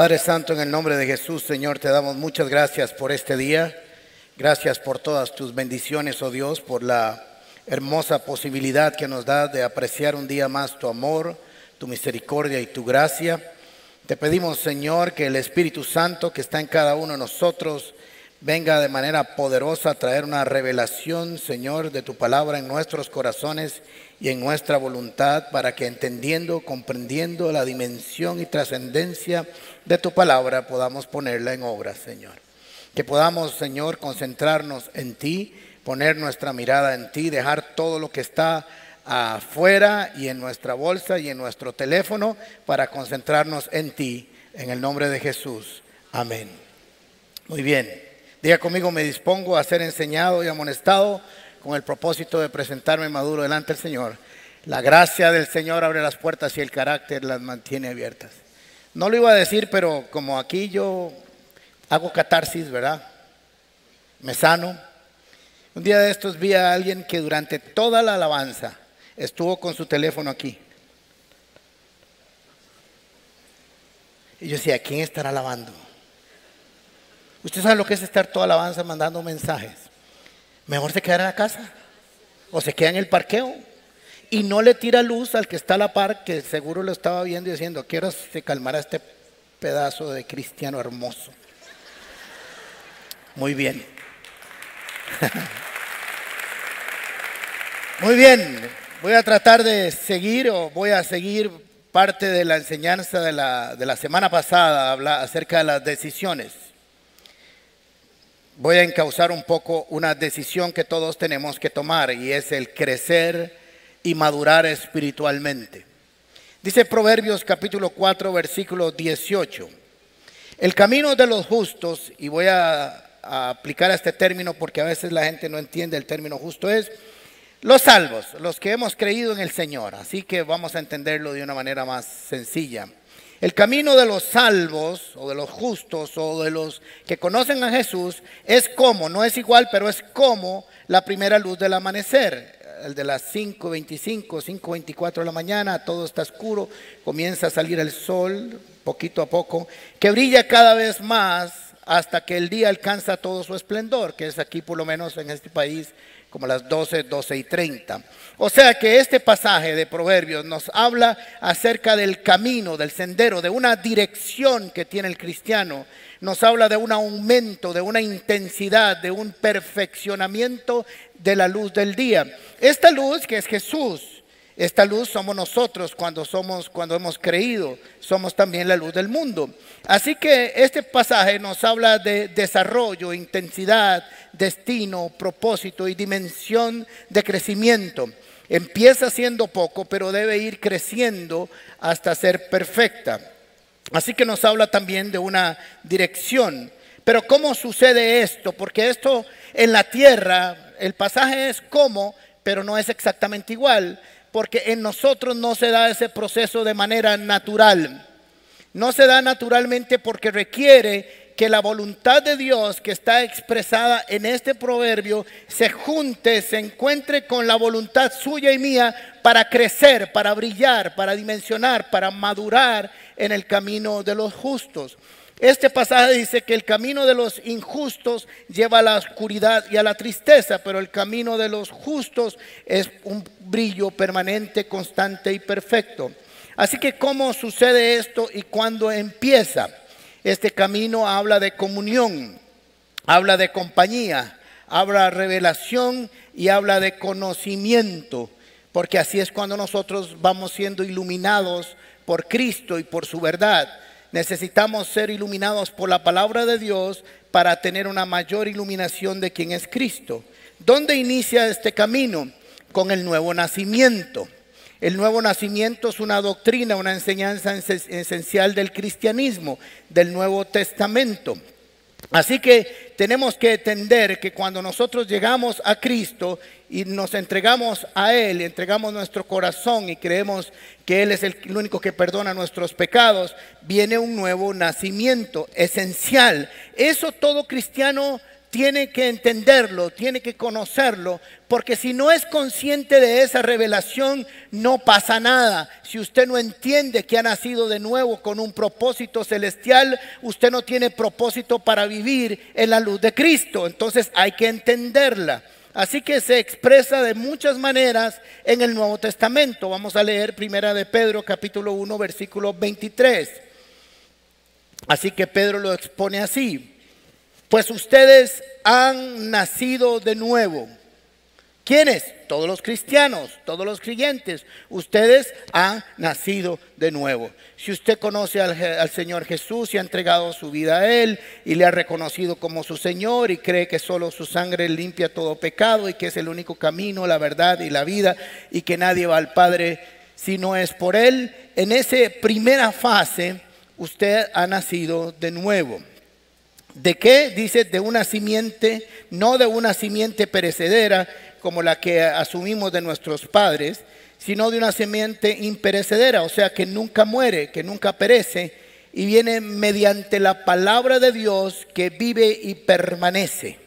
Padre Santo, en el nombre de Jesús, Señor, te damos muchas gracias por este día. Gracias por todas tus bendiciones, oh Dios, por la hermosa posibilidad que nos da de apreciar un día más tu amor, tu misericordia y tu gracia. Te pedimos, Señor, que el Espíritu Santo que está en cada uno de nosotros venga de manera poderosa a traer una revelación, Señor, de tu palabra en nuestros corazones y en nuestra voluntad para que entendiendo, comprendiendo la dimensión y trascendencia de tu palabra podamos ponerla en obra, Señor. Que podamos, Señor, concentrarnos en ti, poner nuestra mirada en ti, dejar todo lo que está afuera y en nuestra bolsa y en nuestro teléfono para concentrarnos en ti, en el nombre de Jesús. Amén. Muy bien. Diga conmigo, me dispongo a ser enseñado y amonestado con el propósito de presentarme maduro delante del Señor. La gracia del Señor abre las puertas y el carácter las mantiene abiertas. No lo iba a decir, pero como aquí yo hago catarsis, ¿verdad? Me sano. Un día de estos vi a alguien que durante toda la alabanza estuvo con su teléfono aquí. Y yo decía, ¿quién estará alabando? Usted sabe lo que es estar toda la alabanza mandando mensajes. Mejor se queda en la casa o se queda en el parqueo y no le tira luz al que está a la par, que seguro lo estaba viendo y diciendo, quiero se calmara este pedazo de cristiano hermoso. Muy bien. Muy bien, voy a tratar de seguir o voy a seguir parte de la enseñanza de la, de la semana pasada, acerca de las decisiones voy a encauzar un poco una decisión que todos tenemos que tomar y es el crecer y madurar espiritualmente. Dice Proverbios capítulo 4 versículo 18. El camino de los justos, y voy a, aplicar este término porque a veces la gente no entiende el término justo, es los salvos, los que hemos creído en el Señor. Así que vamos a entenderlo de una manera más sencilla. El camino de los salvos o de los justos o de los que conocen a Jesús es como, no es igual, pero es como la primera luz del amanecer. El de las 5.25, 5.24 de la mañana, todo está oscuro, comienza a salir el sol poquito a poco, que brilla cada vez más hasta que el día alcanza todo su esplendor, que es aquí por lo menos en este país como las 12, 12 y 30. O sea que este pasaje de Proverbios nos habla acerca del camino, del sendero, de una dirección que tiene el cristiano. Nos habla de un aumento, de una intensidad, de un perfeccionamiento de la luz del día. Esta luz que es Jesús, esta luz somos nosotros cuando somos cuando hemos creído, somos también la luz del mundo. Así que este pasaje nos habla de desarrollo, intensidad, destino, propósito y dimensión de crecimiento. Empieza siendo poco, pero debe ir creciendo hasta ser perfecta. Así que nos habla también de una dirección. Pero ¿cómo sucede esto? Porque esto en la tierra, el pasaje es cómo, pero no es exactamente igual porque en nosotros no se da ese proceso de manera natural. No se da naturalmente porque requiere que la voluntad de Dios que está expresada en este proverbio se junte, se encuentre con la voluntad suya y mía para crecer, para brillar, para dimensionar, para madurar en el camino de los justos. Este pasaje dice que el camino de los injustos lleva a la oscuridad y a la tristeza, pero el camino de los justos es un brillo permanente, constante y perfecto. Así que ¿cómo sucede esto y cuándo empieza? Este camino habla de comunión, habla de compañía, habla de revelación y habla de conocimiento, porque así es cuando nosotros vamos siendo iluminados por Cristo y por su verdad necesitamos ser iluminados por la palabra de Dios para tener una mayor iluminación de quien es Cristo. ¿Dónde inicia este camino? Con el nuevo nacimiento. El nuevo nacimiento es una doctrina, una enseñanza esencial del cristianismo, del Nuevo Testamento. Así que tenemos que entender que cuando nosotros llegamos a Cristo y nos entregamos a Él, entregamos nuestro corazón y creemos que Él es el, único que perdona nuestros pecados, viene un nuevo nacimiento esencial. Eso todo cristiano tiene que entenderlo, tiene que conocerlo, porque si no es consciente de esa revelación, no pasa nada. Si usted no entiende que ha nacido de nuevo con un propósito celestial, usted no tiene propósito para vivir en la luz de Cristo. Entonces hay que entenderla. Así que se expresa de muchas maneras en el Nuevo Testamento. Vamos a leer Primera de Pedro capítulo 1 versículo 23. Así que Pedro lo expone así. Pues ustedes han nacido de nuevo. ¿Quiénes? Todos los cristianos, todos los creyentes. Ustedes han nacido de nuevo. Si usted conoce al, Señor Jesús y ha entregado su vida a Él y le ha reconocido como su Señor y cree que solo su sangre limpia todo pecado y que es el único camino, la verdad y la vida y que nadie va al Padre si no es por Él, en esa primera fase usted ha nacido de nuevo. ¿De qué? Dice, de una simiente, no de una simiente perecedera como la que asumimos de nuestros padres, sino de una simiente imperecedera, o sea, que nunca muere, que nunca perece, y viene mediante la palabra de Dios que vive y permanece.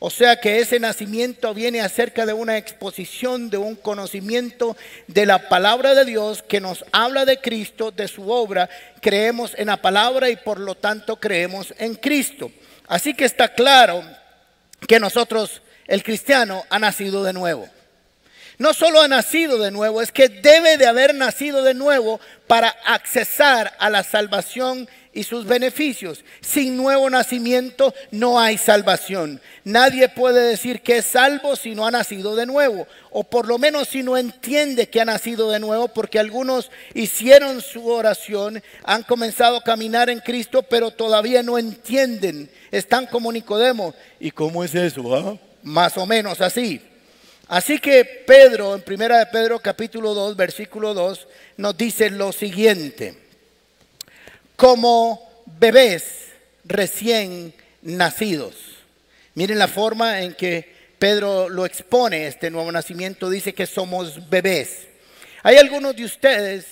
O sea que ese nacimiento viene acerca de una exposición, de un conocimiento de la palabra de Dios que nos habla de Cristo, de su obra. Creemos en la palabra y por lo tanto creemos en Cristo. Así que está claro que nosotros, el cristiano, ha nacido de nuevo. No solo ha nacido de nuevo, es que debe de haber nacido de nuevo para accesar a la salvación y sus beneficios. Sin nuevo nacimiento no hay salvación. Nadie puede decir que es salvo si no ha nacido de nuevo, o por lo menos si no entiende que ha nacido de nuevo, porque algunos hicieron su oración, han comenzado a caminar en Cristo, pero todavía no entienden. Están como Nicodemo. ¿Y cómo es eso? Ah? Más o menos así. Así que Pedro, en primera de Pedro capítulo 2, versículo 2, nos dice lo siguiente como bebés recién nacidos. Miren la forma en que Pedro lo expone, este nuevo nacimiento, dice que somos bebés. Hay algunos de ustedes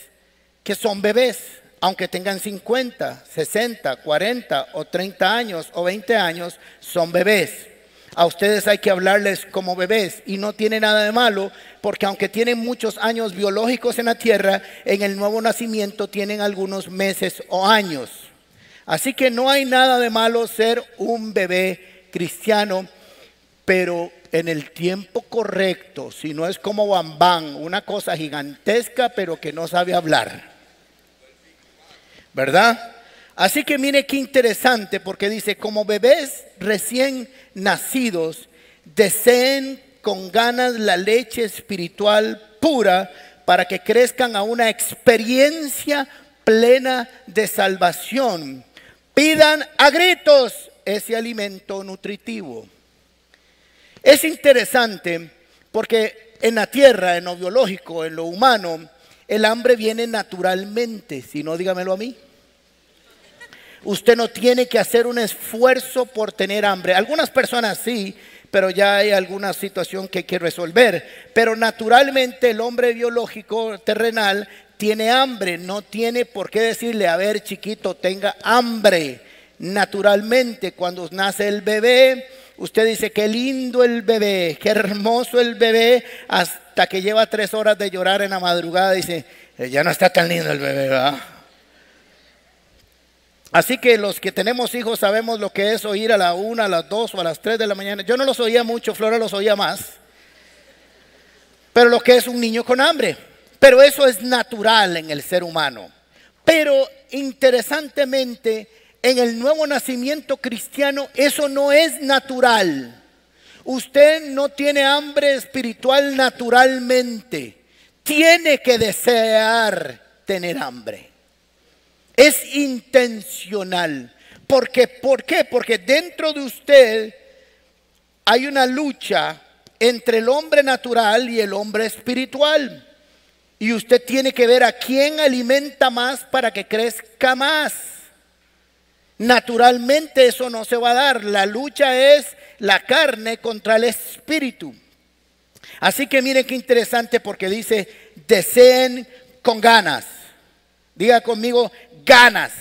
que son bebés, aunque tengan 50, 60, 40 o 30 años o 20 años, son bebés. A ustedes hay que hablarles como bebés y no tiene nada de malo porque aunque tienen muchos años biológicos en la tierra, en el nuevo nacimiento tienen algunos meses o años. Así que no hay nada de malo ser un bebé cristiano, pero en el tiempo correcto, si no es como Bambán, una cosa gigantesca pero que no sabe hablar. ¿Verdad? Así que mire qué interesante porque dice, como bebés recién nacidos, deseen con ganas la leche espiritual pura para que crezcan a una experiencia plena de salvación. Pidan a gritos ese alimento nutritivo. Es interesante porque en la tierra, en lo biológico, en lo humano, el hambre viene naturalmente, si no dígamelo a mí. Usted no tiene que hacer un esfuerzo por tener hambre. Algunas personas sí, pero ya hay alguna situación que hay que resolver. Pero naturalmente el hombre biológico terrenal tiene hambre, no tiene por qué decirle, a ver chiquito, tenga hambre. Naturalmente, cuando nace el bebé, usted dice, qué lindo el bebé, qué hermoso el bebé, hasta que lleva tres horas de llorar en la madrugada, dice, eh, ya no está tan lindo el bebé, ¿verdad? Así que los que tenemos hijos sabemos lo que es oír a la una, a las dos o a las tres de la mañana. Yo no los oía mucho, Flora los oía más. Pero lo que es un niño con hambre. Pero eso es natural en el ser humano. Pero interesantemente, en el nuevo nacimiento cristiano, eso no es natural. Usted no tiene hambre espiritual naturalmente. Tiene que desear tener hambre. Es intencional. Porque, ¿Por qué? Porque dentro de usted hay una lucha entre el hombre natural y el hombre espiritual. Y usted tiene que ver a quién alimenta más para que crezca más. Naturalmente eso no se va a dar. La lucha es la carne contra el espíritu. Así que miren qué interesante porque dice, deseen con ganas. Diga conmigo, ganas.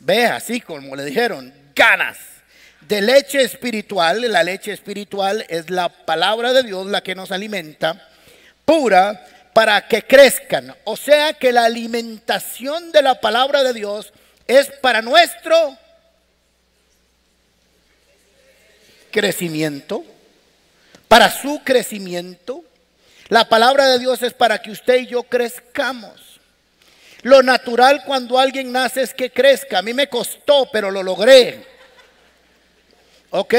Ve así como le dijeron, ganas. de leche espiritual, la leche espiritual es la palabra de Dios la que nos alimenta, pura para que crezcan. O sea que la alimentación de la palabra de Dios es para nuestro crecimiento, para su crecimiento. La palabra de Dios es para que usted y yo crezcamos. Lo natural cuando alguien nace es que crezca. A mí me costó, pero lo logré. ¿Ok?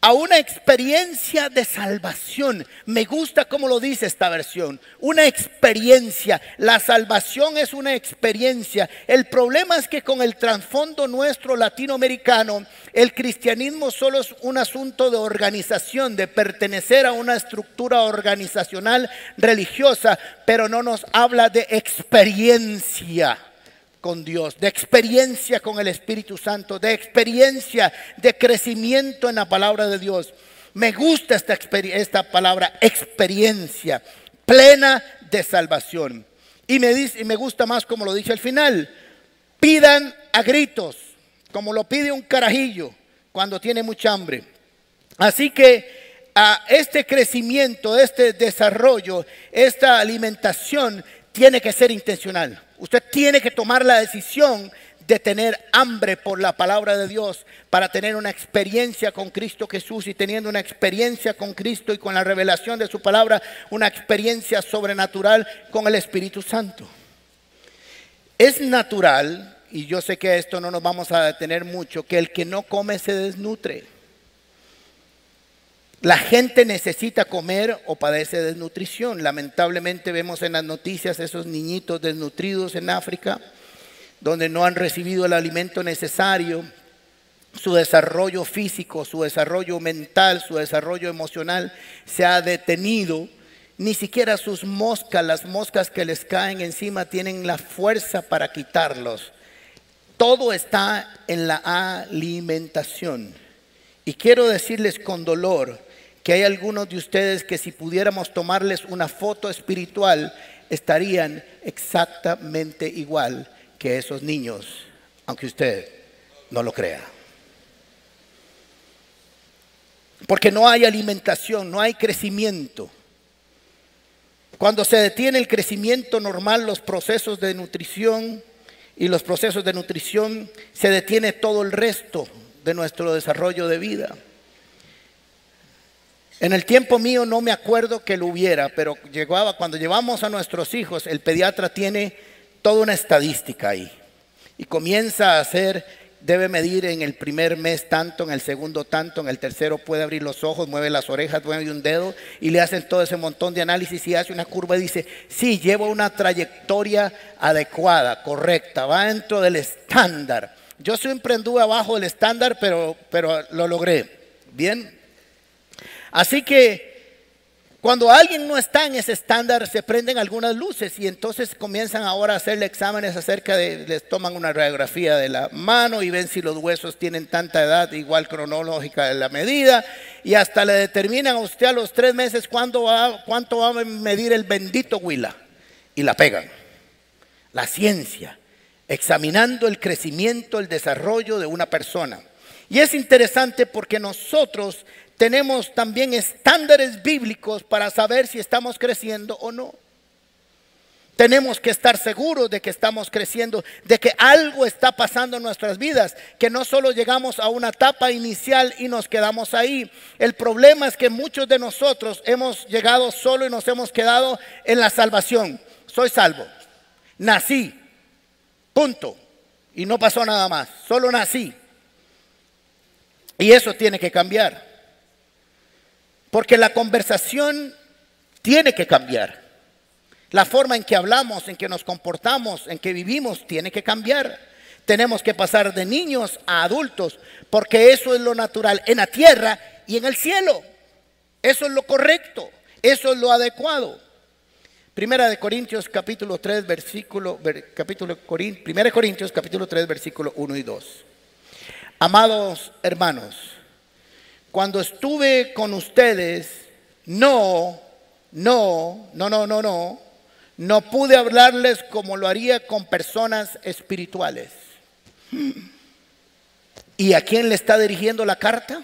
A una experiencia de salvación. Me gusta cómo lo dice esta versión. Una experiencia. La salvación es una experiencia. El problema es que con el trasfondo nuestro latinoamericano, el cristianismo solo es un asunto de organización, de pertenecer a una estructura organizacional religiosa, pero no nos habla de experiencia con Dios, de experiencia con el Espíritu Santo, de experiencia de crecimiento en la palabra de Dios. Me gusta esta, esta palabra experiencia plena de salvación. Y me, dice, y me gusta más como lo dice al final. Pidan a gritos, como lo pide un carajillo cuando tiene mucha hambre. Así que a este crecimiento, este desarrollo, esta alimentación tiene que ser intencional. Usted tiene que tomar la decisión de tener hambre por la palabra de Dios para tener una experiencia con Cristo Jesús y teniendo una experiencia con Cristo y con la revelación de su palabra, una experiencia sobrenatural con el Espíritu Santo. Es natural, y yo sé que esto no nos vamos a detener mucho, que el que no come se desnutre. La gente necesita comer o padece desnutrición. Lamentablemente vemos en las noticias esos niñitos desnutridos en África, donde no han recibido el alimento necesario. Su desarrollo físico, su desarrollo mental, su desarrollo emocional se ha detenido. Ni siquiera sus moscas, las moscas que les caen encima, tienen la fuerza para quitarlos. Todo está en la alimentación. Y quiero decirles con dolor, que hay algunos de ustedes que si pudiéramos tomarles una foto espiritual, estarían exactamente igual que esos niños, aunque usted no lo crea. Porque no hay alimentación, no hay crecimiento. Cuando se detiene el crecimiento normal, los procesos de nutrición y los procesos de nutrición, se detiene todo el resto de nuestro desarrollo de vida. En el tiempo mío no me acuerdo que lo hubiera, pero llegaba, cuando llevamos a nuestros hijos, el pediatra tiene toda una estadística ahí. Y comienza a hacer, debe medir en el primer mes tanto, en el segundo tanto, en el tercero puede abrir los ojos, mueve las orejas, mueve un dedo y le hacen todo ese montón de análisis y hace una curva y dice, sí, llevo una trayectoria adecuada, correcta, va dentro del estándar. Yo siempre anduve abajo del estándar, pero, pero lo logré. Bien, Así que cuando alguien no está en ese estándar, se prenden algunas luces y entonces comienzan ahora a hacerle exámenes acerca de, les toman una radiografía de la mano y ven si los huesos tienen tanta edad, igual cronológica de la medida, y hasta le determinan a usted a los tres meses cuánto va, cuánto va a medir el bendito huila y la pegan. La ciencia, examinando el crecimiento, el desarrollo de una persona. Y es interesante porque nosotros tenemos también estándares bíblicos para saber si estamos creciendo o no. Tenemos que estar seguros de que estamos creciendo, de que algo está pasando en nuestras vidas, que no solo llegamos a una etapa inicial y nos quedamos ahí. El problema es que muchos de nosotros hemos llegado solo y nos hemos quedado en la salvación. Soy salvo, nací, punto. Y no pasó nada más, solo nací. Y eso tiene que cambiar. Porque la conversación tiene que cambiar. La forma en que hablamos, en que nos comportamos, en que vivimos, tiene que cambiar. Tenemos que pasar de niños a adultos, porque eso es lo natural en la tierra y en el cielo. Eso es lo correcto, eso es lo adecuado. Primera de Corintios capítulo 3 versículo capítulo Primera de Corintios capítulo 3 versículo 1 y 2. Amados hermanos, cuando estuve con ustedes, no, no, no, no, no, no, no pude hablarles como lo haría con personas espirituales. ¿Y a quién le está dirigiendo la carta?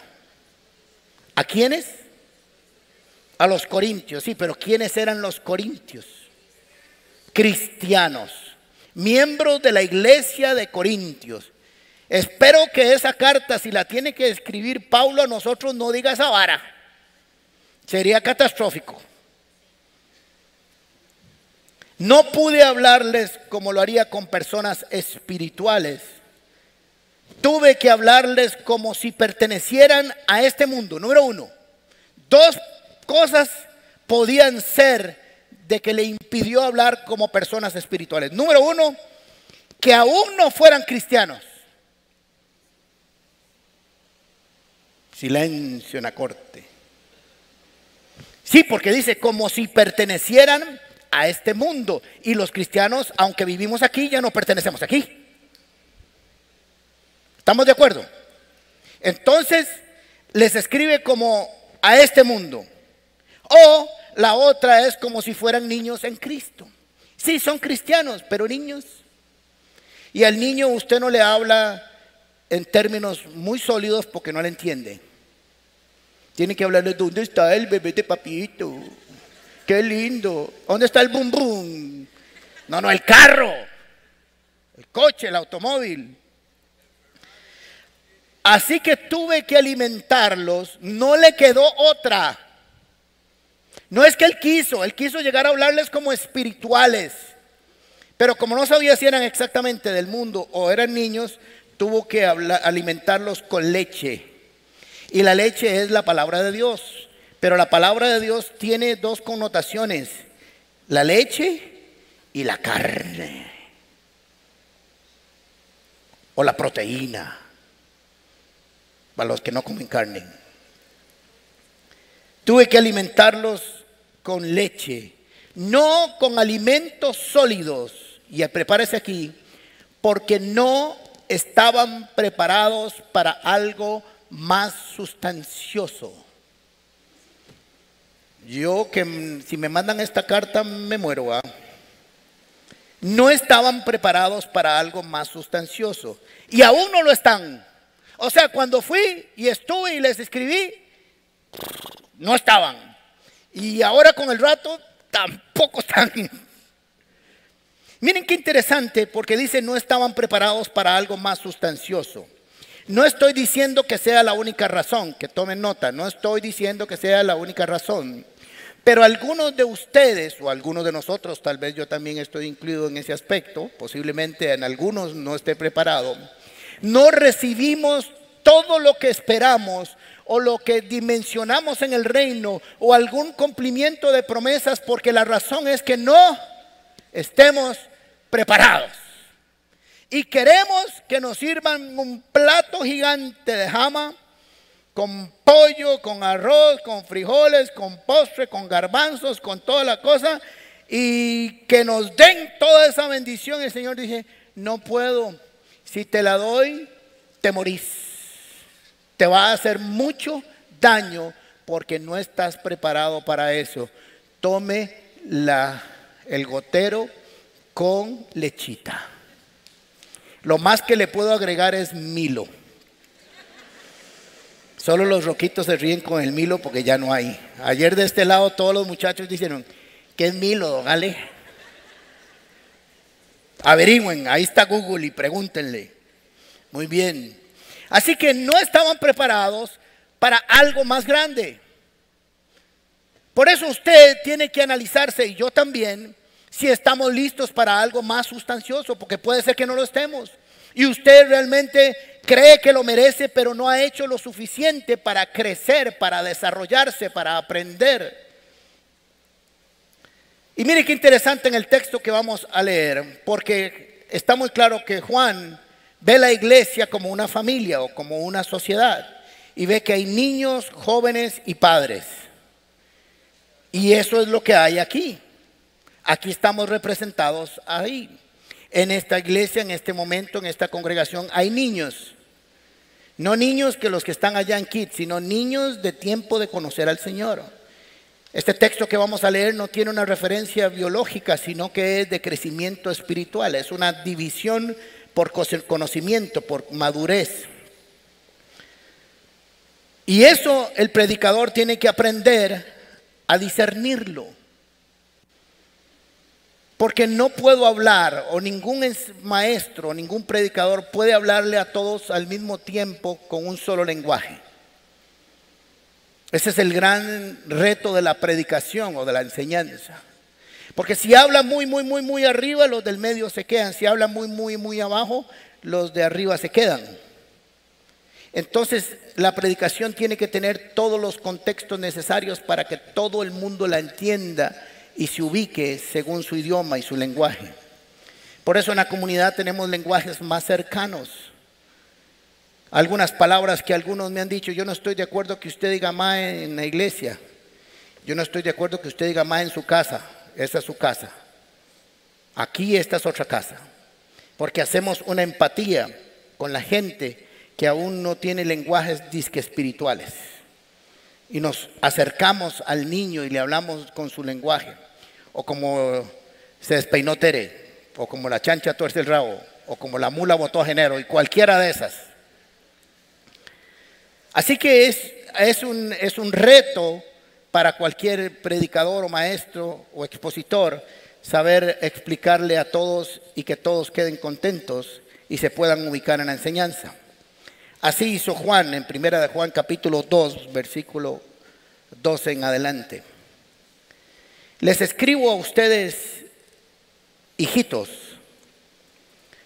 ¿A quiénes? A los corintios, sí, pero ¿quiénes eran los corintios? Cristianos, miembros de la iglesia de Corintios. Espero que esa carta, si la tiene que escribir Pablo a nosotros, no diga esa vara. Sería catastrófico. No pude hablarles como lo haría con personas espirituales. Tuve que hablarles como si pertenecieran a este mundo. Número uno, dos cosas podían ser de que le impidió hablar como personas espirituales. Número uno, que aún no fueran cristianos. Silencio en la corte. Sí, porque dice como si pertenecieran a este mundo. Y los cristianos, aunque vivimos aquí, ya no pertenecemos aquí. ¿Estamos de acuerdo? Entonces, les escribe como a este mundo. O la otra es como si fueran niños en Cristo. Sí, son cristianos, pero niños. Y al niño usted no le habla en términos muy sólidos porque no le entiende. Tiene que hablarle, ¿dónde está el bebé de papito? Qué lindo. ¿Dónde está el bum bum? No, no, el carro, el coche, el automóvil. Así que tuve que alimentarlos, no le quedó otra. No es que él quiso, él quiso llegar a hablarles como espirituales. Pero como no sabía si eran exactamente del mundo o eran niños, tuvo que alimentarlos con leche. Y la leche es la palabra de Dios. Pero la palabra de Dios tiene dos connotaciones, la leche y la carne, o la proteína, para los que no comen carne. Tuve que alimentarlos con leche, no con alimentos sólidos. Y prepárese aquí, porque no estaban preparados para algo más sustancioso. Yo que si me mandan esta carta me muero. No estaban preparados para algo más sustancioso. Y aún no lo están. O sea, cuando fui y estuve y les escribí, no estaban. Y ahora con el rato tampoco están. Miren qué interesante porque dice no estaban preparados para algo más sustancioso. No estoy diciendo que sea la única razón, que tomen nota, no estoy diciendo que sea la única razón. Pero algunos de ustedes o algunos de nosotros, tal vez yo también estoy incluido en ese aspecto, posiblemente en algunos no esté preparado, no recibimos todo lo que esperamos o lo que dimensionamos en el reino o algún cumplimiento de promesas porque la razón es que no estemos preparados. Y queremos que nos sirvan un plato gigante de jama con pollo, con arroz, con frijoles, con postre, con garbanzos, con toda la cosa, y que nos den toda esa bendición. El Señor dice, no puedo, si te la doy, te morís. Te va a hacer mucho daño porque no estás preparado para eso. Tome la, el gotero con lechita. Lo más que le puedo agregar es Milo. Solo los roquitos se ríen con el Milo porque ya no hay. Ayer de este lado todos los muchachos dijeron, ¿qué es Milo, don? Averigüen, ahí está Google y pregúntenle. Muy bien. Así que no estaban preparados para algo más grande. Por eso usted tiene que analizarse, y yo también, si estamos listos para algo más sustancioso, porque puede ser que no lo estemos. Y usted realmente cree que lo merece, pero no ha hecho lo suficiente para crecer, para desarrollarse, para aprender. Y mire qué interesante en el texto que vamos a leer, porque está muy claro que Juan ve la iglesia como una familia o como una sociedad y ve que hay niños, jóvenes y padres. Y eso es lo que hay aquí. Aquí estamos representados ahí en esta iglesia, en este momento, en esta congregación, hay niños. No niños que los que están allá en Kids, sino niños de tiempo de conocer al Señor. Este texto que vamos a leer no tiene una referencia biológica, sino que es de crecimiento espiritual. Es una división por conocimiento, por madurez. Y eso el predicador tiene que aprender a discernirlo. Porque no puedo hablar, o ningún maestro, ningún predicador puede hablarle a todos al mismo tiempo con un solo lenguaje. Ese es el gran reto de la predicación o de la enseñanza. Porque si habla muy, muy, muy, muy arriba, los del medio se quedan. Si habla muy, muy, muy abajo, los de arriba se quedan. Entonces, la predicación tiene que tener todos los contextos necesarios para que todo el mundo la entienda y se ubique según su idioma y su lenguaje. Por eso en la comunidad tenemos lenguajes más cercanos. Algunas palabras que algunos me han dicho, yo no estoy de acuerdo que usted diga más en la iglesia, yo no estoy de acuerdo que usted diga más en su casa, esa es su casa, aquí esta es otra casa, porque hacemos una empatía con la gente que aún no tiene lenguajes disque espirituales. Y nos acercamos al niño y le hablamos con su lenguaje, o como se despeinó Tere, o como la chancha tuerce el rabo, o como la mula botó a genero, y cualquiera de esas. Así que es, es, un, es un reto para cualquier predicador o maestro o expositor saber explicarle a todos y que todos queden contentos y se puedan ubicar en la enseñanza. Así hizo Juan en primera de Juan capítulo 2, versículo 12 en adelante. Les escribo a ustedes, hijitos,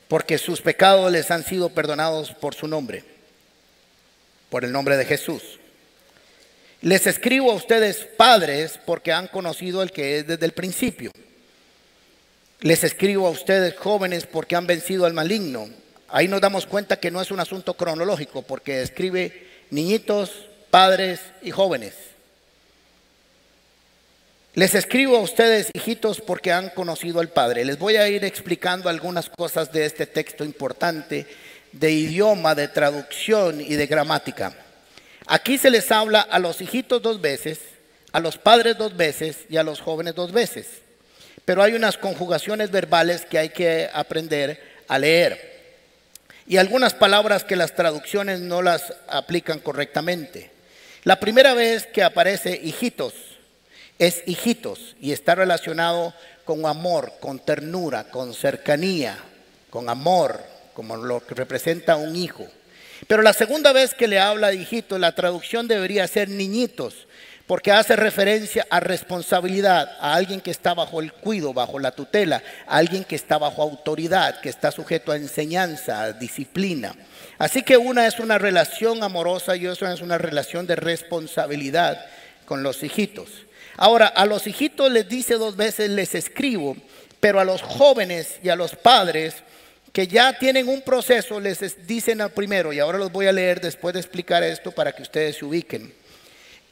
porque sus pecados les han sido perdonados por su nombre por el nombre de Jesús. Les escribo a ustedes padres porque han conocido al que es desde el principio. Les escribo a ustedes jóvenes porque han vencido al maligno. Ahí nos damos cuenta que no es un asunto cronológico porque escribe niñitos, padres y jóvenes. Les escribo a ustedes, hijitos, porque han conocido al Padre. Les voy a ir explicando algunas cosas de este texto importante de idioma, de traducción y de gramática. Aquí se les habla a los hijitos dos veces, a los padres dos veces y a los jóvenes dos veces. Pero hay unas conjugaciones verbales que hay que aprender a leer. Y algunas palabras que las traducciones no las aplican correctamente. La primera vez que aparece hijitos es hijitos y está relacionado con amor, con ternura, con cercanía, con amor, como lo que representa un hijo. Pero la segunda vez que le habla de hijito, la traducción debería ser niñitos, porque hace referencia a responsabilidad, a alguien que está bajo el cuido, bajo la tutela, a alguien que está bajo autoridad, que está sujeto a enseñanza, a disciplina. Así que una es una relación amorosa y otra es una relación de responsabilidad con los hijitos. Ahora, a los hijitos les dice dos veces les escribo, pero a los jóvenes y a los padres que ya tienen un proceso, les dicen al primero, y ahora los voy a leer después de explicar esto para que ustedes se ubiquen.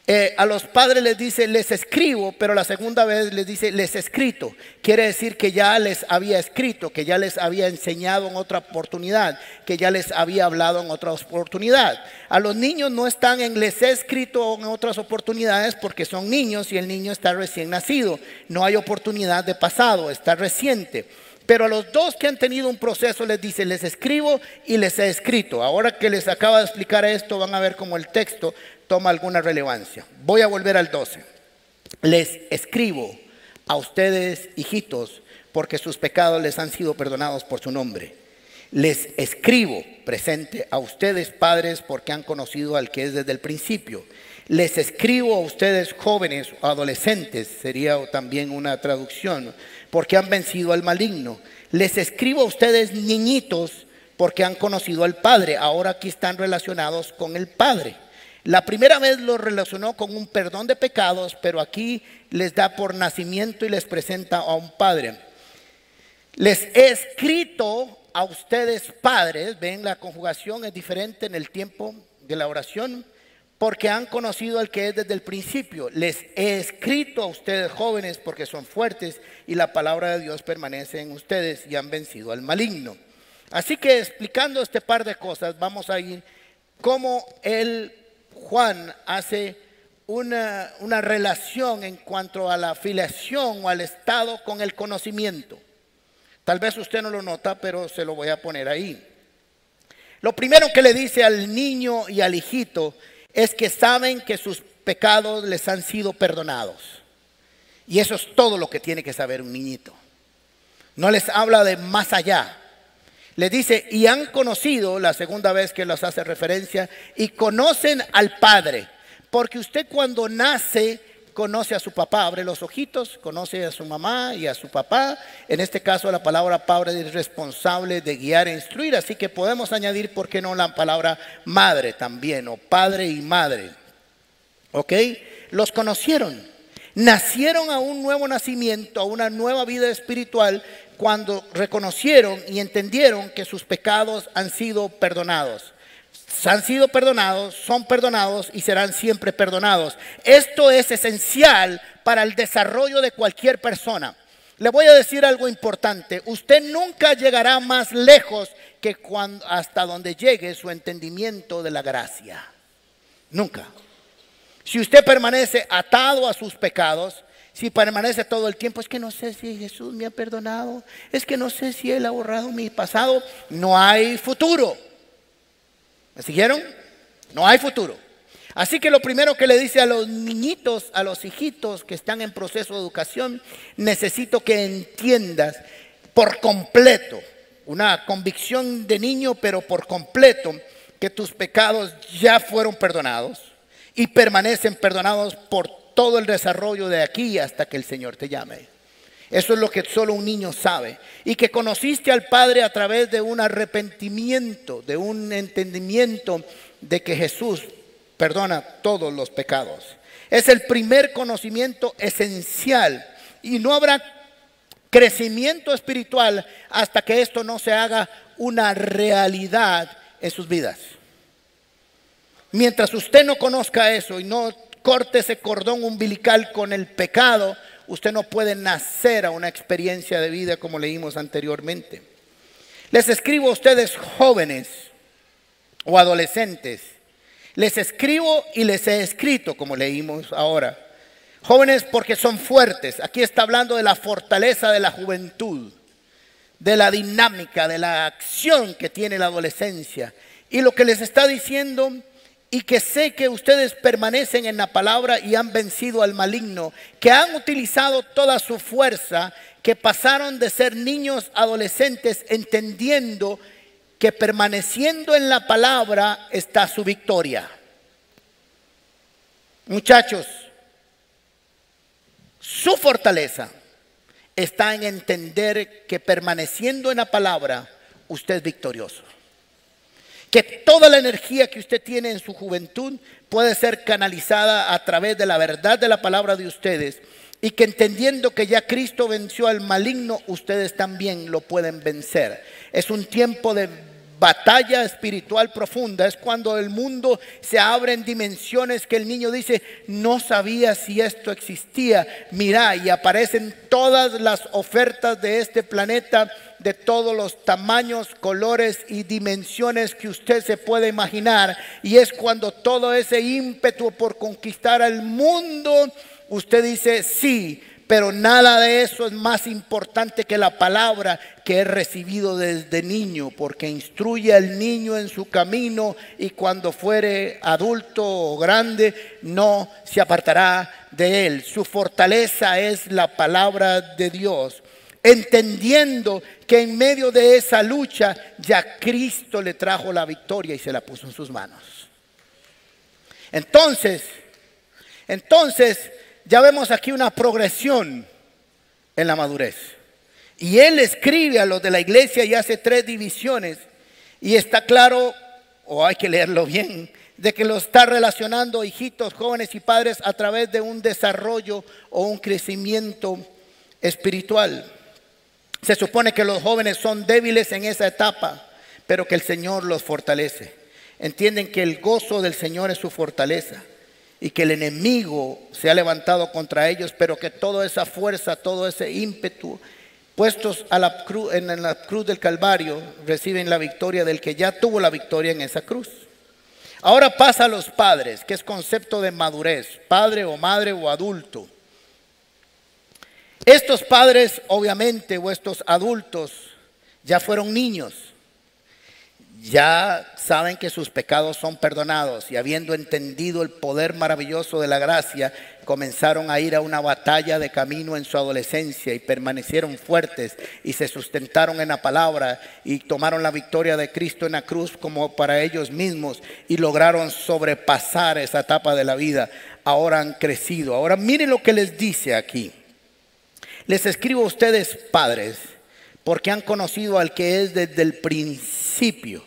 Eh, a los padres les dice, les escribo, pero la segunda vez les dice, les escrito. Quiere decir que ya les había escrito, que ya les había enseñado en otra oportunidad, que ya les había hablado en otra oportunidad. A los niños no están en les he escrito en otras oportunidades porque son niños y el niño está recién nacido. No hay oportunidad de pasado, está reciente. Pero a los dos que han tenido un proceso les dice, les escribo y les he escrito. Ahora que les acaba de explicar esto, van a ver cómo el texto toma alguna relevancia. Voy a volver al 12. Les escribo a ustedes, hijitos, porque sus pecados les han sido perdonados por su nombre. Les escribo, presente, a ustedes, padres, porque han conocido al que es desde el principio. Les escribo a ustedes jóvenes o adolescentes, sería también una traducción, porque han vencido al maligno. Les escribo a ustedes niñitos, porque han conocido al Padre. Ahora aquí están relacionados con el Padre. La primera vez lo relacionó con un perdón de pecados, pero aquí les da por nacimiento y les presenta a un Padre. Les he escrito a ustedes padres, ven la conjugación es diferente en el tiempo de la oración porque han conocido al que es desde el principio. Les he escrito a ustedes jóvenes porque son fuertes y la palabra de Dios permanece en ustedes y han vencido al maligno. Así que explicando este par de cosas, vamos a ir cómo el Juan hace una, una relación en cuanto a la afiliación o al estado con el conocimiento. Tal vez usted no lo nota, pero se lo voy a poner ahí. Lo primero que le dice al niño y al hijito es que saben que sus pecados les han sido perdonados. Y eso es todo lo que tiene que saber un niñito. No les habla de más allá. Les dice, y han conocido, la segunda vez que los hace referencia, y conocen al Padre. Porque usted cuando nace conoce a su papá, abre los ojitos, conoce a su mamá y a su papá. En este caso la palabra padre es responsable de guiar e instruir, así que podemos añadir, ¿por qué no la palabra madre también? O padre y madre. ¿Ok? Los conocieron. Nacieron a un nuevo nacimiento, a una nueva vida espiritual, cuando reconocieron y entendieron que sus pecados han sido perdonados han sido perdonados, son perdonados y serán siempre perdonados. Esto es esencial para el desarrollo de cualquier persona. Le voy a decir algo importante. Usted nunca llegará más lejos que cuando, hasta donde llegue su entendimiento de la gracia. Nunca. Si usted permanece atado a sus pecados, si permanece todo el tiempo, es que no sé si Jesús me ha perdonado, es que no sé si Él ha borrado mi pasado, no hay futuro. ¿Me siguieron? No hay futuro. Así que lo primero que le dice a los niñitos, a los hijitos que están en proceso de educación, necesito que entiendas por completo, una convicción de niño, pero por completo, que tus pecados ya fueron perdonados y permanecen perdonados por todo el desarrollo de aquí hasta que el Señor te llame. Eso es lo que solo un niño sabe. Y que conociste al Padre a través de un arrepentimiento, de un entendimiento de que Jesús perdona todos los pecados. Es el primer conocimiento esencial. Y no habrá crecimiento espiritual hasta que esto no se haga una realidad en sus vidas. Mientras usted no conozca eso y no corte ese cordón umbilical con el pecado, usted no puede nacer a una experiencia de vida como leímos anteriormente. Les escribo a ustedes jóvenes o adolescentes. Les escribo y les he escrito, como leímos ahora. Jóvenes porque son fuertes. Aquí está hablando de la fortaleza de la juventud, de la dinámica, de la acción que tiene la adolescencia. Y lo que les está diciendo y que sé que ustedes permanecen en la palabra y han vencido al maligno, que han utilizado toda su fuerza, que pasaron de ser niños adolescentes entendiendo que permaneciendo en la palabra está su victoria. Muchachos, su fortaleza está en entender que permaneciendo en la palabra usted es victorioso que toda la energía que usted tiene en su juventud puede ser canalizada a través de la verdad de la palabra de ustedes y que entendiendo que ya Cristo venció al maligno, ustedes también lo pueden vencer. Es un tiempo de batalla espiritual profunda. Es cuando el mundo se abre en dimensiones que el niño dice, no sabía si esto existía. Mira, y aparecen todas las ofertas de este planeta de todos los tamaños, colores y dimensiones que usted se puede imaginar. Y es cuando todo ese ímpetu por conquistar al mundo, usted dice, sí, pero nada de eso es más importante que la palabra que he recibido desde niño, porque instruye al niño en su camino y cuando fuere adulto o grande no se apartará de él. Su fortaleza es la palabra de Dios entendiendo que en medio de esa lucha ya Cristo le trajo la victoria y se la puso en sus manos. Entonces, entonces ya vemos aquí una progresión en la madurez. Y él escribe a los de la iglesia y hace tres divisiones y está claro, o hay que leerlo bien, de que lo está relacionando hijitos, jóvenes y padres a través de un desarrollo o un crecimiento espiritual. Se supone que los jóvenes son débiles en esa etapa, pero que el Señor los fortalece. Entienden que el gozo del Señor es su fortaleza y que el enemigo se ha levantado contra ellos, pero que toda esa fuerza, todo ese ímpetu puestos a la cruz, en la cruz del Calvario reciben la victoria del que ya tuvo la victoria en esa cruz. Ahora pasa a los padres, que es concepto de madurez, padre o madre o adulto. Estos padres, obviamente, o estos adultos, ya fueron niños, ya saben que sus pecados son perdonados y habiendo entendido el poder maravilloso de la gracia, comenzaron a ir a una batalla de camino en su adolescencia y permanecieron fuertes y se sustentaron en la palabra y tomaron la victoria de Cristo en la cruz como para ellos mismos y lograron sobrepasar esa etapa de la vida. Ahora han crecido. Ahora miren lo que les dice aquí. Les escribo a ustedes padres porque han conocido al que es desde el principio.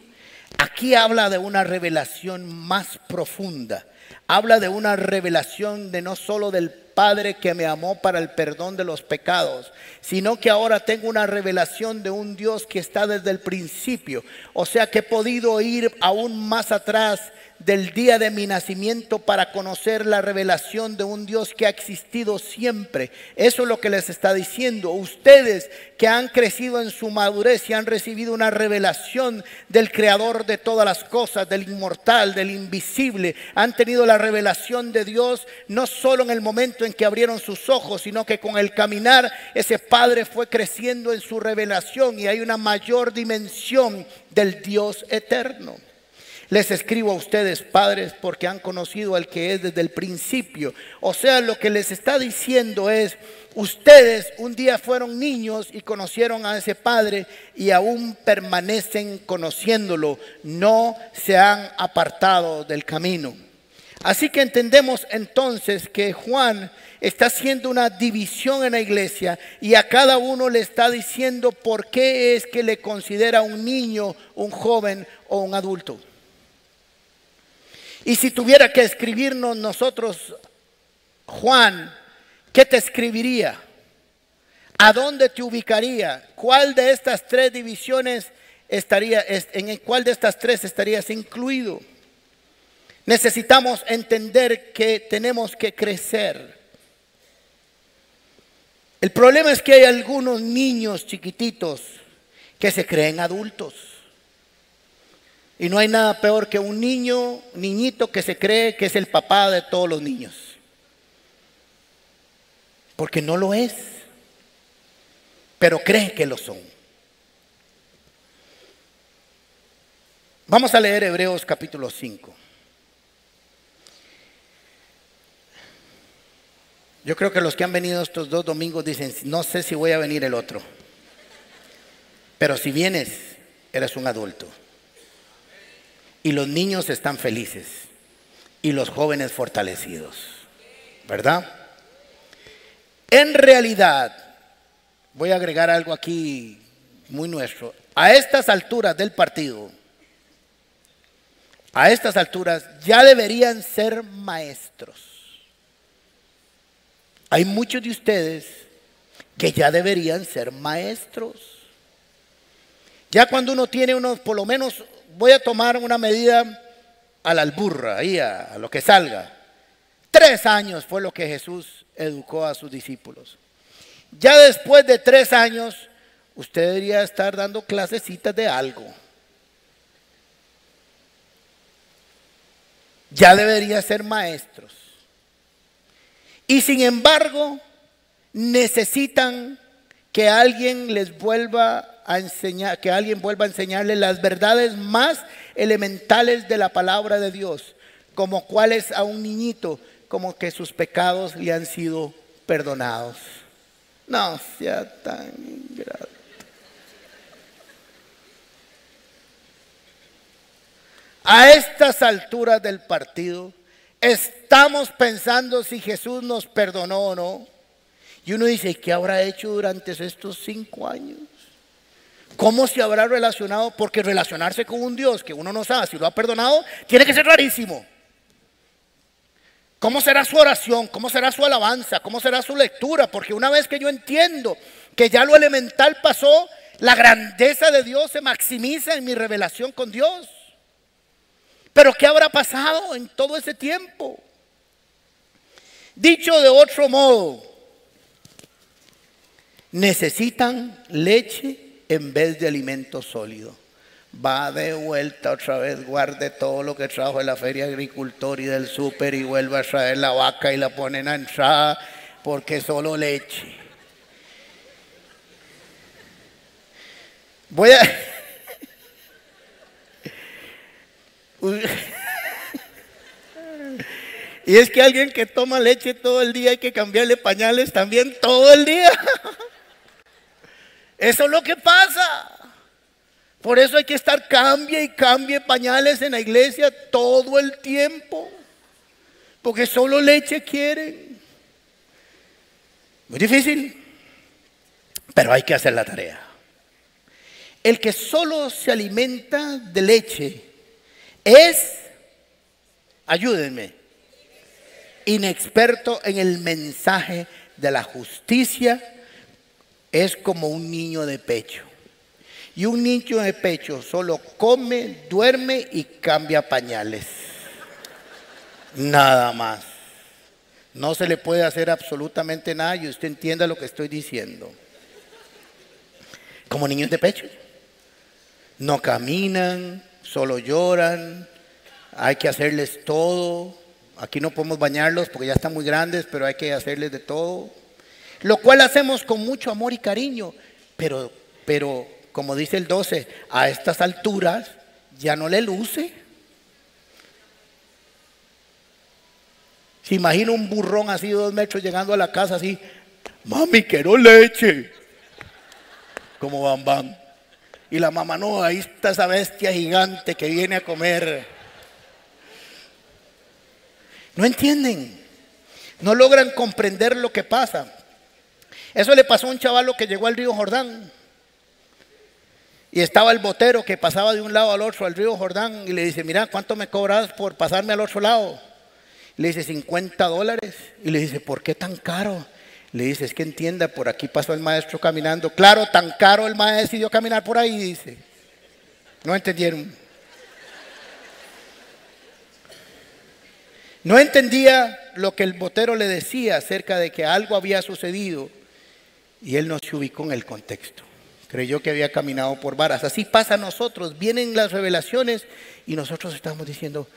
Aquí habla de una revelación más profunda. Habla de una revelación de no solo del Padre que me amó para el perdón de los pecados, sino que ahora tengo una revelación de un Dios que está desde el principio. O sea que he podido ir aún más atrás del día de mi nacimiento para conocer la revelación de un Dios que ha existido siempre. Eso es lo que les está diciendo. Ustedes que han crecido en su madurez y han recibido una revelación del creador de todas las cosas, del inmortal, del invisible, han tenido la revelación de Dios no solo en el momento en que abrieron sus ojos, sino que con el caminar ese Padre fue creciendo en su revelación y hay una mayor dimensión del Dios eterno. Les escribo a ustedes, padres, porque han conocido al que es desde el principio. O sea, lo que les está diciendo es, ustedes un día fueron niños y conocieron a ese Padre y aún permanecen conociéndolo. No se han apartado del camino. Así que entendemos entonces que Juan está haciendo una división en la iglesia y a cada uno le está diciendo por qué es que le considera un niño, un joven o un adulto. Y si tuviera que escribirnos nosotros, Juan, ¿qué te escribiría? ¿A dónde te ubicaría? ¿Cuál de estas tres divisiones estaría, en cuál de estas tres estarías incluido? Necesitamos entender que tenemos que crecer. El problema es que hay algunos niños chiquititos que se creen adultos. Y no hay nada peor que un niño, niñito que se cree que es el papá de todos los niños. Porque no lo es. Pero cree que lo son. Vamos a leer Hebreos capítulo 5. Yo creo que los que han venido estos dos domingos dicen, no sé si voy a venir el otro. Pero si vienes, eres un adulto. Y los niños están felices y los jóvenes fortalecidos. ¿Verdad? En realidad, voy a agregar algo aquí muy nuestro. A estas alturas del partido, a estas alturas ya deberían ser maestros. Hay muchos de ustedes que ya deberían ser maestros. Ya cuando uno tiene unos, por lo menos voy a tomar una medida a la alburra, ahí a, lo que salga. Tres años fue lo que Jesús educó a sus discípulos. Ya después de tres años, usted debería estar dando clasecitas de algo. Ya debería ser maestros. Y sin embargo, necesitan que alguien les vuelva enseñar, que alguien vuelva a enseñarle las verdades más elementales de la palabra de Dios, como cuáles a un niñito, como que sus pecados le han sido perdonados. No sea tan ingrato. A estas alturas del partido, estamos pensando si Jesús nos perdonó o no. Y uno dice, ¿qué habrá hecho durante estos cinco años? ¿Cómo se habrá relacionado? Porque relacionarse con un Dios que uno no sabe si lo ha perdonado, tiene que ser rarísimo. ¿Cómo será su oración? ¿Cómo será su alabanza? ¿Cómo será su lectura? Porque una vez que yo entiendo que ya lo elemental pasó, la grandeza de Dios se maximiza en mi revelación con Dios. Pero ¿qué habrá pasado en todo ese tiempo? Dicho de otro modo, necesitan leche en vez de alimento sólido. Va de vuelta otra vez, guarde todo lo que trajo de la feria agricultor y del súper y vuelva a traer la vaca y la ponen a entrar porque solo leche. Voy a... Y es que alguien que toma leche todo el día hay que cambiarle pañales también todo el día. Eso es lo que pasa. Por eso hay que estar cambie y cambie pañales en la iglesia todo el tiempo. Porque solo leche quieren. Muy difícil. Pero hay que hacer la tarea. El que solo se alimenta de leche es, ayúdenme, inexperto en el mensaje de la justicia, es como un niño de pecho. Y un niño de pecho solo come, duerme y cambia pañales. Nada más. No se le puede hacer absolutamente nada y usted entienda lo que estoy diciendo. Como niños de pecho. No caminan, solo lloran, hay que hacerles todo, Aquí no podemos bañarlos porque ya están muy grandes, pero hay que hacerles de todo. Lo cual hacemos con mucho amor y cariño. Pero, pero como dice el 12, a estas alturas ya no le luce. Se imagina un burrón así dos metros llegando a la casa así, mami, quiero leche. Como van, van. Y la mamá, no, ahí está esa bestia gigante que viene a comer. No entienden. No logran comprender lo que pasa. Eso le pasó a un chavalo que llegó al río Jordán. Y estaba el botero que pasaba de un lado al otro al río Jordán y le dice, mira, ¿cuánto me cobras por pasarme al otro lado? Le dice, 50 dólares. Y le dice, ¿por qué tan caro? Le dice, es que entienda, por aquí pasó el maestro caminando. Claro, tan caro el maestro decidió caminar por ahí, dice. No entendieron. No entendía lo que el botero le decía acerca de que algo había sucedido y él no se ubicó en el contexto. Creyó que había caminado por varas. Así pasa a nosotros. Vienen las revelaciones y nosotros estamos diciendo,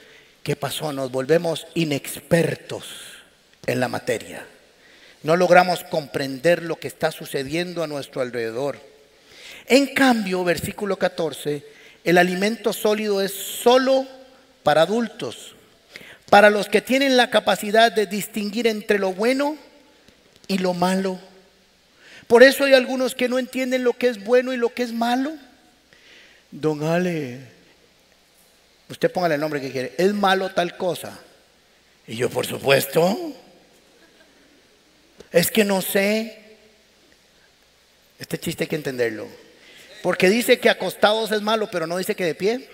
¿qué pasó? Nos volvemos inexpertos en la materia. No logramos comprender lo que está sucediendo a nuestro alrededor. En cambio, versículo 14, el alimento sólido es solo para adultos para los que tienen la capacidad de distinguir entre lo bueno y lo malo. Por eso hay algunos que no entienden lo que es bueno y lo que es malo. Don Ale, usted póngale el nombre que quiere, es malo tal cosa. Y yo, por supuesto, es que no sé. Este chiste hay que entenderlo. Porque dice que acostados es malo, pero no dice que de pie.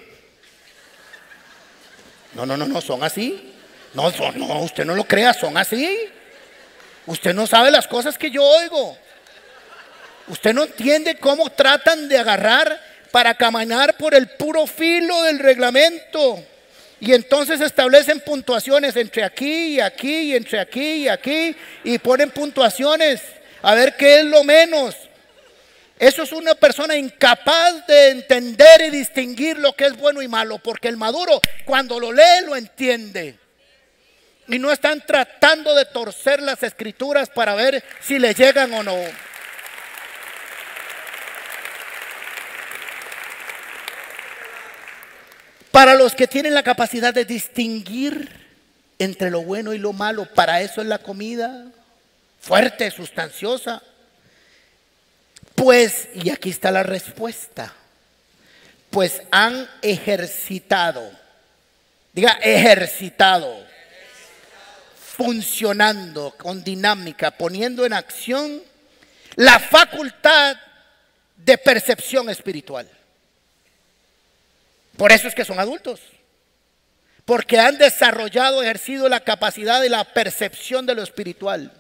No, no, no, no, son así. No, no, usted no lo crea, son así. Usted no sabe las cosas que yo oigo. Usted no entiende cómo tratan de agarrar para caminar por el puro filo del reglamento. Y entonces establecen puntuaciones entre aquí y aquí y entre aquí y aquí y ponen puntuaciones a ver qué es lo menos. Eso es una persona incapaz de entender y distinguir lo que es bueno y malo, porque el maduro cuando lo lee lo entiende. Y no están tratando de torcer las escrituras para ver si le llegan o no. Para los que tienen la capacidad de distinguir entre lo bueno y lo malo, para eso es la comida fuerte, sustanciosa. Pues, y aquí está la respuesta, pues han ejercitado, diga ejercitado, funcionando con dinámica, poniendo en acción la facultad de percepción espiritual. Por eso es que son adultos, porque han desarrollado, ejercido la capacidad de la percepción de lo espiritual.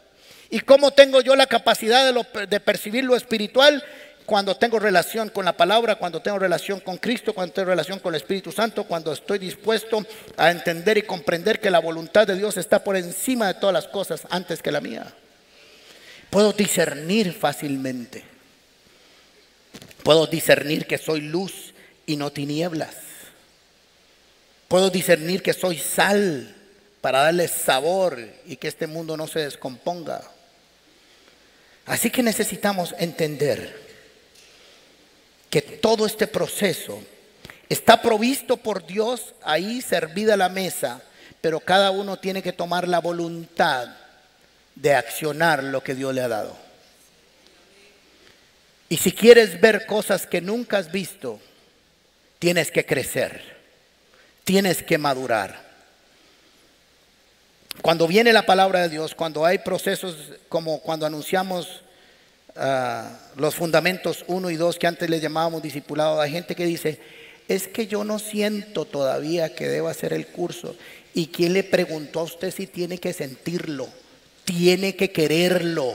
¿Y cómo tengo yo la capacidad de, de, percibir lo espiritual? Cuando tengo relación con la palabra, cuando tengo relación con Cristo, cuando tengo relación con el Espíritu Santo, cuando estoy dispuesto a entender y comprender que la voluntad de Dios está por encima de todas las cosas antes que la mía. Puedo discernir fácilmente. Puedo discernir que soy luz y no tinieblas. Puedo discernir que soy sal para darle sabor y que este mundo no se descomponga. Así que necesitamos entender que todo este proceso Está provisto por Dios ahí servida la mesa, pero cada uno tiene que tomar la voluntad de accionar lo que Dios le ha dado. Y si quieres ver cosas que nunca has visto, tienes que crecer, tienes que madurar. Cuando viene la palabra de Dios, cuando hay procesos como cuando anunciamos ah, los fundamentos 1 y 2 que antes le llamábamos discipulado, hay gente que dice, es que yo no siento todavía que debo hacer el curso. ¿Y quién le preguntó a usted si tiene que sentirlo? Tiene que quererlo.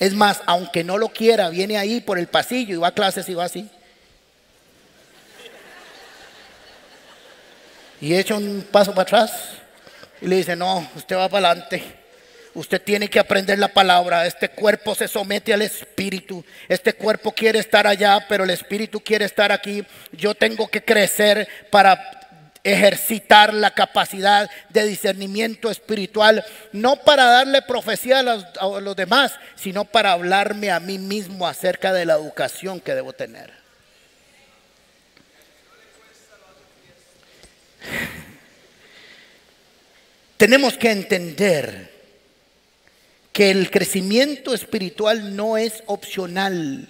Es más, aunque no lo quiera, viene ahí por el pasillo y va a clases y va así. Y echa un paso para atrás y le dice, no, usted va para adelante. Usted tiene que aprender la palabra. Este cuerpo se somete al espíritu. Este cuerpo quiere estar allá, pero el espíritu quiere estar aquí. Yo tengo que crecer para ejercitar la capacidad de discernimiento espiritual, no para darle profecía a los, a los, demás, sino para hablarme a mí mismo acerca de la educación que debo tener. Tenemos que entender que el crecimiento espiritual no es opcional,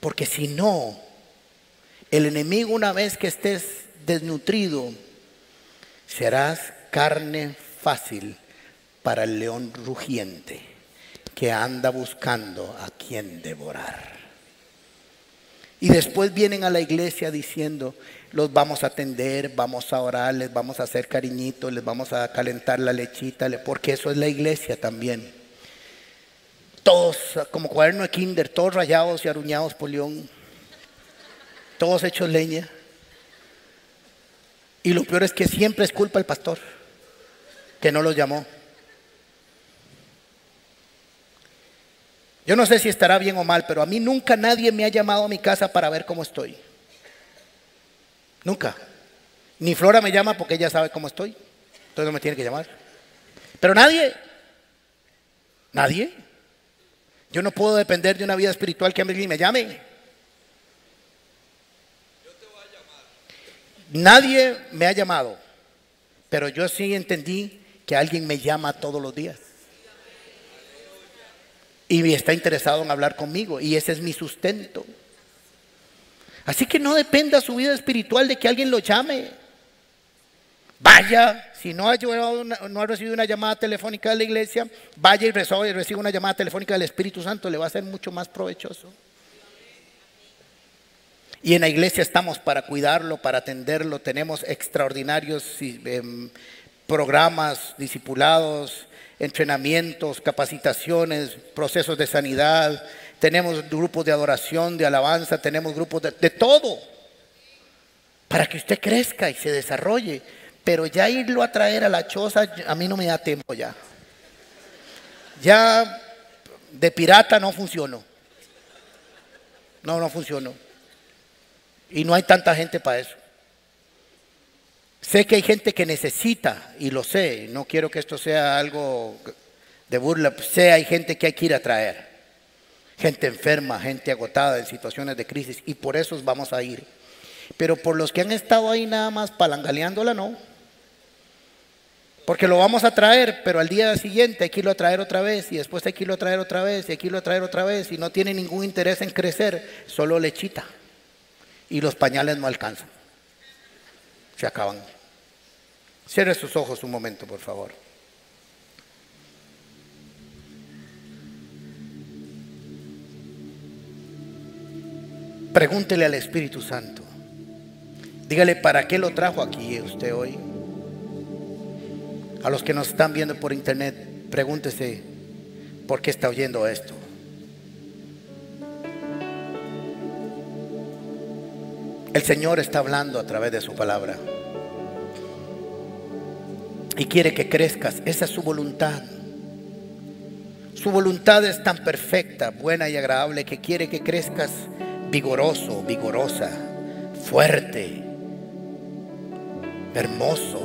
porque si no, el enemigo una vez que estés desnutrido, serás carne fácil para el león rugiente que anda buscando a quien devorar. Y después vienen a la iglesia diciendo, los vamos a atender, vamos a orar, les vamos a hacer cariñitos, les vamos a calentar la lechita, porque eso es la iglesia también. Todos, como cuaderno de kinder, todos rayados y aruñados por león todos hechos leña. Y lo peor es que siempre es culpa el pastor, que no los llamó. Yo no sé si estará bien o mal, pero a mí nunca nadie me ha llamado a mi casa para ver cómo estoy. Nunca. Ni Flora me llama porque ella sabe cómo estoy. Entonces no me tiene que llamar. Pero nadie. Nadie. Yo no puedo depender de una vida espiritual que alguien me llame. Nadie me ha llamado, pero yo sí entendí que alguien me llama todos los días. Y está interesado en hablar conmigo. Y ese es mi sustento. Así que no dependa su vida espiritual de que alguien lo llame. Vaya, si no ha, no ha recibido una llamada telefónica de la iglesia, vaya y reciba una llamada telefónica del Espíritu Santo, le va a ser mucho más provechoso. Y en la iglesia estamos para cuidarlo, para atenderlo. Tenemos extraordinarios em, programas, discipulados, entrenamientos, capacitaciones, procesos de sanidad. Tenemos grupos de adoración, de alabanza, tenemos grupos de, todo. Para que usted crezca y se desarrolle. Pero ya irlo a traer a la choza, a mí no me da tiempo ya. Ya de pirata no funcionó. No, no funcionó. Y no hay tanta gente para eso. Sé que hay gente que necesita, y lo sé, no quiero que esto sea algo de burla, sé hay gente que hay que ir a traer. Gente enferma, gente agotada en situaciones de crisis, y por eso vamos a ir. Pero por los que han estado ahí nada más palangaleándola, no. Porque lo vamos a traer, pero al día siguiente hay que irlo a traer otra vez, y después hay que irlo a traer otra vez, y hay que irlo a traer otra vez, y no tiene ningún interés en crecer, solo lechita y los pañales no alcanzan. Se acaban. Cierre sus ojos un momento, por favor. Pregúntele al Espíritu Santo. Dígale, ¿para qué lo trajo aquí usted hoy? A los que nos están viendo por internet, pregúntese, ¿por qué está oyendo esto? El Señor está hablando a través de su palabra. Y quiere que crezcas. Esa es su voluntad. Su voluntad es tan perfecta, buena y agradable que quiere que crezcas vigoroso, vigorosa, fuerte, hermoso,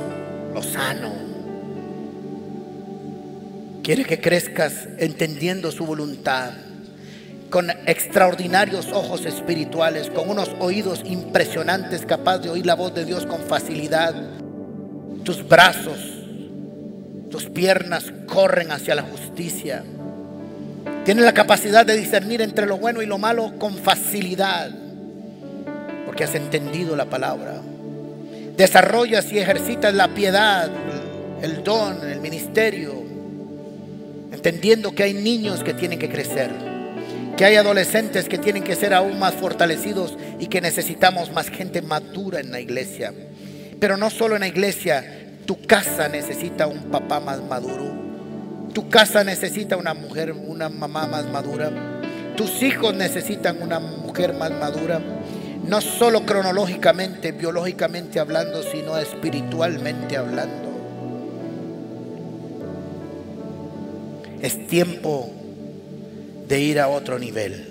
lozano. Quiere que crezcas entendiendo su voluntad con extraordinarios ojos espirituales, con unos oídos impresionantes, capaz de oír la voz de Dios con facilidad. Tus brazos, tus piernas corren hacia la justicia. Tienes la capacidad de discernir entre lo bueno y lo malo con facilidad, porque has entendido la palabra. Desarrollas y ejercitas la piedad, el don, el ministerio, entendiendo que hay niños que tienen que crecer, que hay adolescentes que tienen que ser aún más fortalecidos y que necesitamos más gente madura en la iglesia. Pero no solo en la iglesia, tu casa necesita un papá más maduro. Tu casa necesita una mujer, una mamá más madura. Tus hijos necesitan una mujer más madura. No solo cronológicamente, biológicamente hablando, sino espiritualmente hablando. Es tiempo de ir a otro nivel.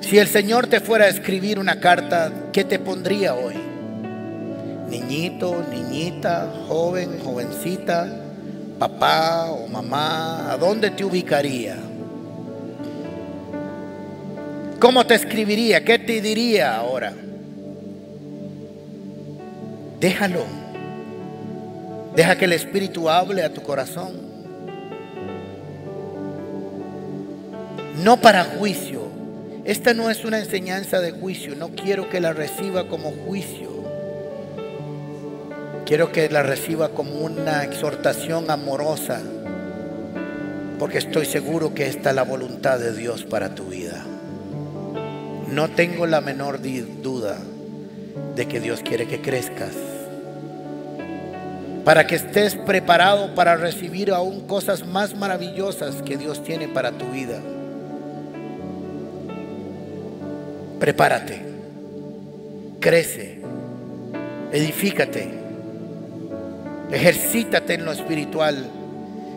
Si el Señor te fuera a escribir una carta, ¿qué te pondría hoy? Niñito, niñita, joven, jovencita, papá o mamá, ¿a dónde te ubicaría? ¿Cómo te escribiría? ¿Qué te diría ahora? Déjalo. Deja que el Espíritu hable a tu corazón. No para juicio. Esta no es una enseñanza de juicio. No quiero que la reciba como juicio. Quiero que la reciba como una exhortación amorosa. Porque estoy seguro que esta es la voluntad de Dios para tu vida. No tengo la menor duda de que Dios quiere que crezcas para que estés preparado para recibir aún cosas más maravillosas que Dios tiene para tu vida. Prepárate, crece, edifícate, ejercítate en lo espiritual,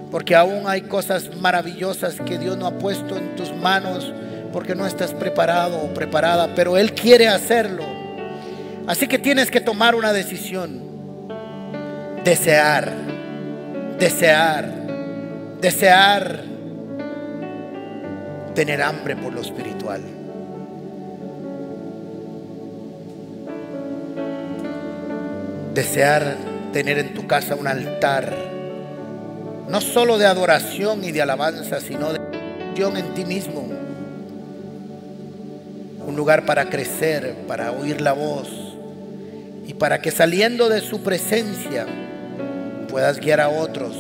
porque aún hay cosas maravillosas que Dios no ha puesto en tus manos porque no estás preparado o preparada, pero Él quiere hacerlo. Así que tienes que tomar una decisión desear, desear, desear tener hambre por lo espiritual. Desear tener en tu casa un altar, no solo de adoración y de alabanza, sino de adoración en ti mismo. Un lugar para crecer, para oír la voz y para que saliendo de su presencia puedas guiar a otros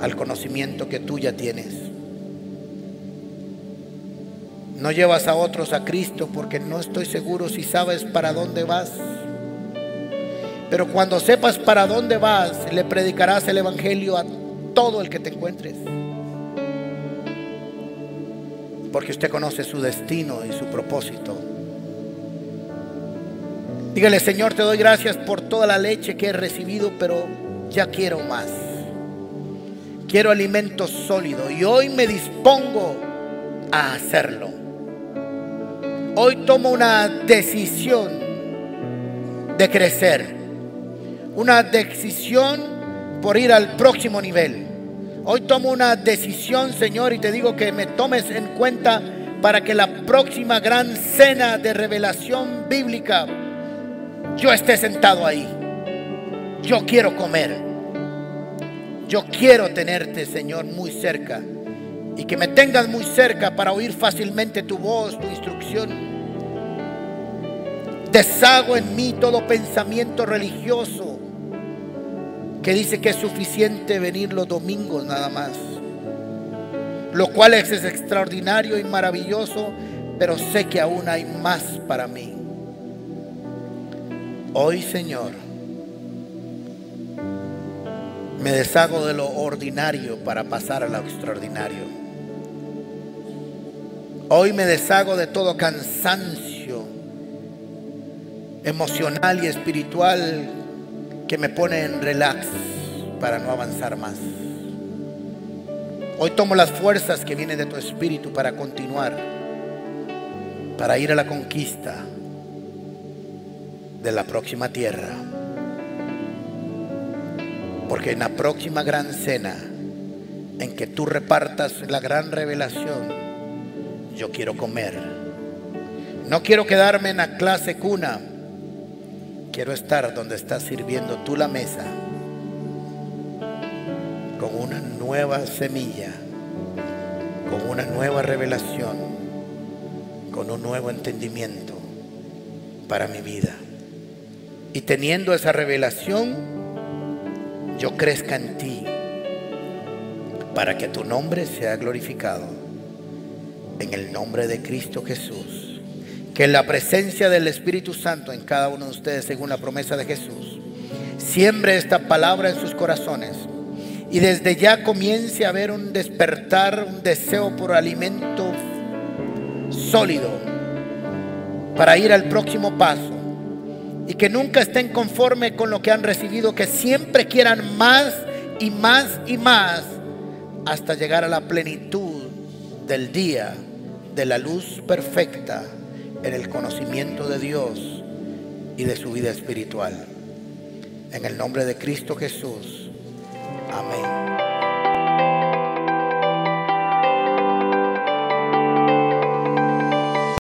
al conocimiento que tú ya tienes. No llevas a otros a Cristo porque no estoy seguro si sabes para dónde vas. Pero cuando sepas para dónde vas, le predicarás el Evangelio a todo el que te encuentres. Porque usted conoce su destino y su propósito. Dígale, Señor, te doy gracias por toda la leche que he recibido, pero ya quiero más. Quiero alimento sólido y hoy me dispongo a hacerlo. Hoy tomo una decisión de crecer, una decisión por ir al próximo nivel. Hoy tomo una decisión, Señor, y te digo que me tomes en cuenta para que la próxima gran cena de revelación bíblica yo esté sentado ahí. Yo quiero comer. Yo quiero tenerte, Señor, muy cerca. Y que me tengas muy cerca para oír fácilmente tu voz, tu instrucción. Deshago en mí todo pensamiento religioso que dice que es suficiente venir los domingos nada más. Lo cual es, es extraordinario y maravilloso, pero sé que aún hay más para mí. Hoy, Señor, me deshago de lo ordinario para pasar a lo extraordinario. Hoy me deshago de todo cansancio emocional y espiritual que me pone en relax para no avanzar más. Hoy tomo las fuerzas que vienen de tu espíritu para continuar, para ir a la conquista de la próxima tierra. Porque en la próxima gran cena en que tú repartas la gran revelación, yo quiero comer. No quiero quedarme en la clase cuna. Quiero estar donde estás sirviendo tú la mesa con una nueva semilla, con una nueva revelación, con un nuevo entendimiento para mi vida. Y teniendo esa revelación, yo crezca en ti para que tu nombre sea glorificado. En el nombre de Cristo Jesús. Que la presencia del Espíritu Santo en cada uno de ustedes, según la promesa de Jesús, siembre esta palabra en sus corazones y desde ya comience a haber un despertar, un deseo por alimento sólido para ir al próximo paso y que nunca estén conforme con lo que han recibido, que siempre quieran más y más y más hasta llegar a la plenitud del día de la luz perfecta en el conocimiento de Dios y de su vida espiritual. En el nombre de Cristo Jesús. Amén.